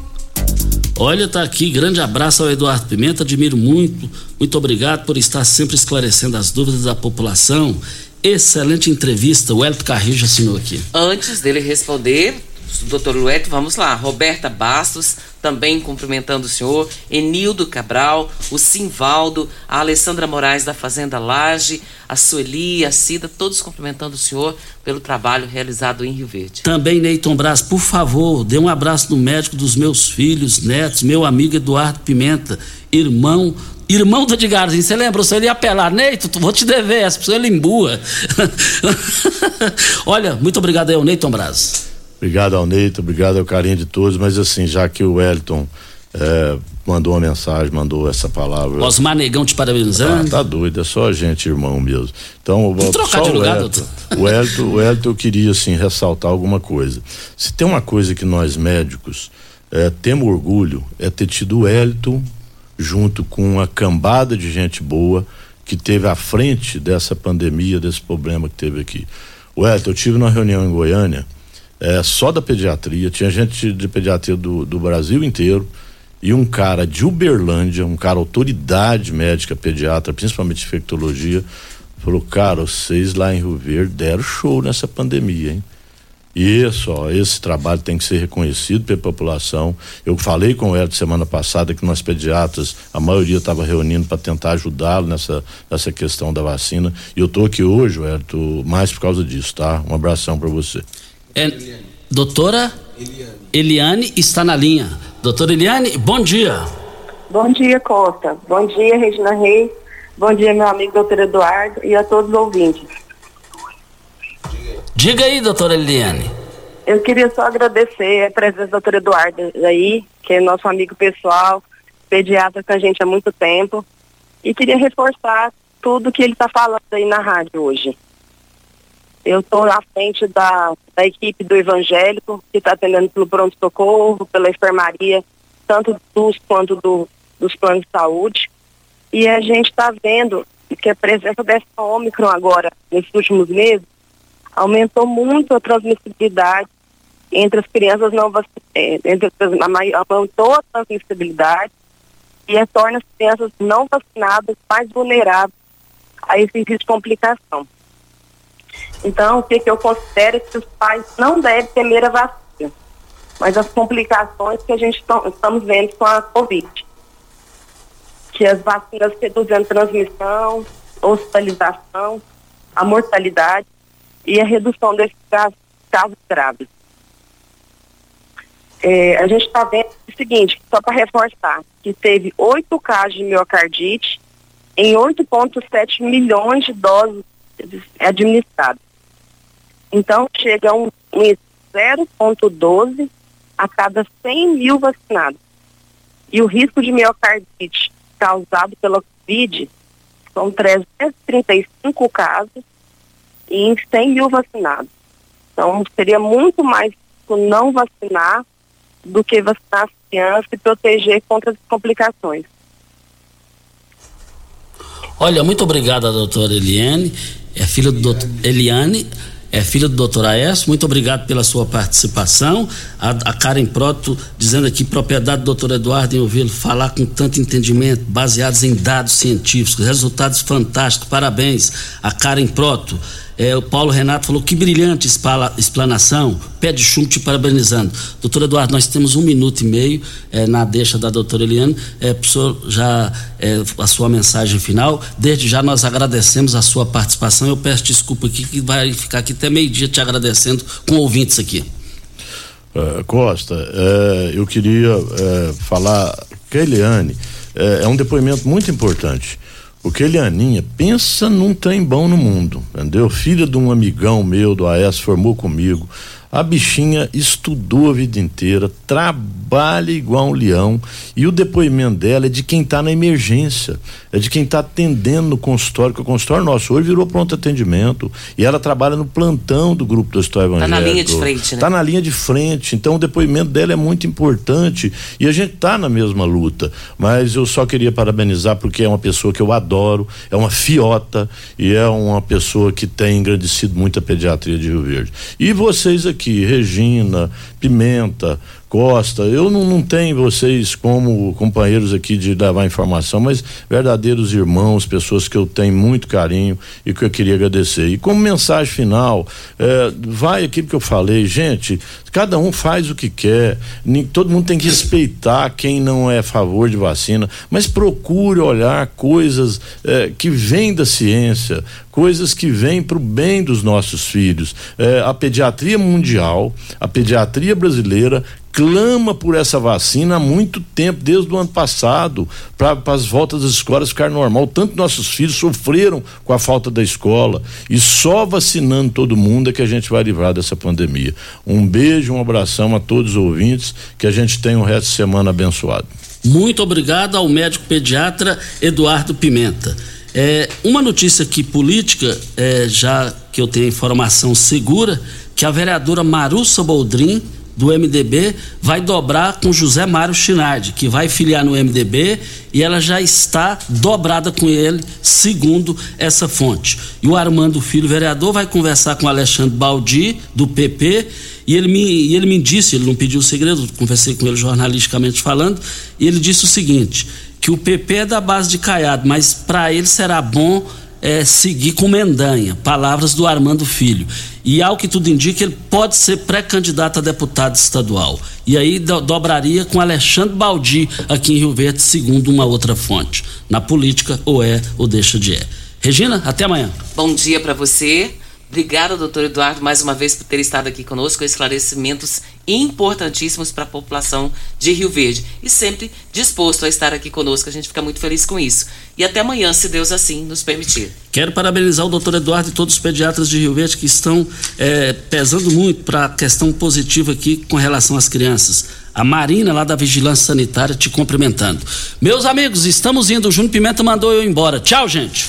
Olha, tá aqui, grande abraço ao Eduardo Pimenta, admiro muito, muito obrigado por estar sempre esclarecendo as dúvidas da população. Excelente entrevista, o Elton Carrillo assinou aqui. Antes dele responder, doutor Lueto, vamos lá. Roberta Bastos, também cumprimentando o senhor. Enildo Cabral, o Simvaldo, a Alessandra Moraes da Fazenda Laje, a Sueli, a Cida, todos cumprimentando o senhor pelo trabalho realizado em Rio Verde. Também, Neyton Braz, por favor, dê um abraço no médico dos meus filhos, netos, meu amigo Eduardo Pimenta, irmão Irmão do Edgarzinho, você lembra? Você ia apelar, Neito, vou te dever essa, pessoa ele embua. Olha, muito obrigado aí ao Neyton Braz. Obrigado ao Neito, obrigado ao carinho de todos, mas assim, já que o Wellington é, mandou uma mensagem, mandou essa palavra. Osmar Negão te parabenizando. Ah, tá doido, é só a gente, irmão mesmo. Então, Vamos trocar de lugar, o Wellington, o Wellington, eu queria assim ressaltar alguma coisa. Se tem uma coisa que nós médicos é, temos orgulho, é ter tido o Wellington junto com uma cambada de gente boa que teve à frente dessa pandemia, desse problema que teve aqui. O Wellington, eu tive numa reunião em Goiânia, é, só da pediatria, tinha gente de pediatria do, do Brasil inteiro e um cara de Uberlândia, um cara autoridade médica pediatra, principalmente infectologia, falou, cara, vocês lá em Rio Verde deram show nessa pandemia, hein? E isso, ó, esse trabalho tem que ser reconhecido pela população. Eu falei com o Hélio semana passada que nós pediatras, a maioria estava reunindo para tentar ajudá-lo nessa, nessa questão da vacina. E eu estou aqui hoje, Hélio, mais por causa disso, tá? Um abração para você. É, doutora Eliane. Eliane está na linha. Doutora Eliane, bom dia. Bom dia, Costa. Bom dia, Regina Reis. Bom dia, meu amigo doutor Eduardo e a todos os ouvintes. Diga aí, doutora Eliane. Eu queria só agradecer a presença do doutor Eduardo aí, que é nosso amigo pessoal, pediatra com a gente há muito tempo. E queria reforçar tudo que ele está falando aí na rádio hoje. Eu estou à frente da, da equipe do evangélico, que está atendendo pelo pronto-socorro, pela enfermaria, tanto do SUS quanto do, dos planos de saúde. E a gente está vendo que a presença dessa Ômicron agora, nesses últimos meses, aumentou muito a transmissibilidade entre as crianças não vacinadas, as, aumentou a transmissibilidade e torna as crianças não vacinadas mais vulneráveis a esse risco de complicação. Então, o que, que eu considero é que os pais não devem temer a vacina, mas as complicações que a gente estamos vendo com a Covid. Que as vacinas reduzem a transmissão, hospitalização, a mortalidade e a redução desses casos, casos graves. É, a gente está vendo o seguinte, só para reforçar, que teve oito casos de miocardite em 8,7 milhões de doses administradas. Então, chega a um 0,12 a cada 100 mil vacinados. E o risco de miocardite causado pela Covid são 335 casos em 100 mil vacinados. Então, seria muito mais não vacinar do que vacinar as crianças e proteger contra as complicações. Olha, muito obrigada, doutora Eliane. É filha do doutor Eliane é filha do doutor Aécio, muito obrigado pela sua participação. A, a Karen Proto dizendo aqui, propriedade do doutor Eduardo em ouvi-lo falar com tanto entendimento, baseados em dados científicos, resultados fantásticos, parabéns. A Karen Proto. É, o Paulo Renato falou que brilhante explanação, pé de chumbo te parabenizando. Doutor Eduardo, nós temos um minuto e meio é, na deixa da doutora Eliane. É, professor, já é, a sua mensagem final. Desde já nós agradecemos a sua participação. Eu peço desculpa aqui que vai ficar aqui até meio-dia te agradecendo com ouvintes aqui. Uh, Costa, uh, eu queria uh, falar que a Eliane é um depoimento muito importante. Porque Elianinha pensa num trem bom no mundo, entendeu? Filha de um amigão meu do AES, formou comigo. A bichinha estudou a vida inteira, trabalha igual um leão e o depoimento dela é de quem está na emergência, é de quem está atendendo no consultório, que o consultório nosso hoje virou pronto atendimento e ela trabalha no plantão do grupo do Hospital Evangélico. Tá na linha de frente, né? Está na linha de frente, então o depoimento dela é muito importante e a gente está na mesma luta, mas eu só queria parabenizar porque é uma pessoa que eu adoro, é uma fiota e é uma pessoa que tem engrandecido muito a pediatria de Rio Verde. E vocês aqui, Regina, Pimenta, Costa, eu não, não tenho vocês como companheiros aqui de levar informação, mas verdadeiros irmãos, pessoas que eu tenho muito carinho e que eu queria agradecer. E como mensagem final, é, vai aquilo que eu falei, gente, cada um faz o que quer, todo mundo tem que respeitar quem não é a favor de vacina, mas procure olhar coisas é, que vêm da ciência, coisas que vêm para o bem dos nossos filhos. É, a pediatria mundial, a pediatria brasileira clama por essa vacina há muito tempo, desde o ano passado, para as voltas das escolas ficar normal. Tanto nossos filhos sofreram com a falta da escola e só vacinando todo mundo é que a gente vai livrar dessa pandemia. Um beijo, um abração a todos os ouvintes, que a gente tenha um resto de semana abençoado. Muito obrigado ao médico pediatra Eduardo Pimenta. É, uma notícia aqui política, é, já que eu tenho informação segura, que a vereadora Marussa Boldrin do MDB vai dobrar com José Mário Chinardi, que vai filiar no MDB e ela já está dobrada com ele, segundo essa fonte. E o Armando Filho, vereador, vai conversar com Alexandre Baldi, do PP, e ele me, e ele me disse, ele não pediu segredo, conversei com ele jornalisticamente falando, e ele disse o seguinte: que o PP é da base de Caiado, mas para ele será bom é, seguir com Mendanha, palavras do Armando Filho. E ao que tudo indica, ele pode ser pré-candidato a deputado estadual. E aí do, dobraria com Alexandre Baldi aqui em Rio Verde, segundo uma outra fonte. Na política, ou é ou deixa de é. Regina, até amanhã. Bom dia para você. Obrigada, doutor Eduardo, mais uma vez por ter estado aqui conosco, esclarecimentos importantíssimos para a população de Rio Verde. E sempre disposto a estar aqui conosco, a gente fica muito feliz com isso. E até amanhã, se Deus assim nos permitir. Quero parabenizar o doutor Eduardo e todos os pediatras de Rio Verde que estão é, pesando muito para a questão positiva aqui com relação às crianças. A Marina, lá da Vigilância Sanitária, te cumprimentando. Meus amigos, estamos indo. O Júnior Pimenta mandou eu embora. Tchau, gente.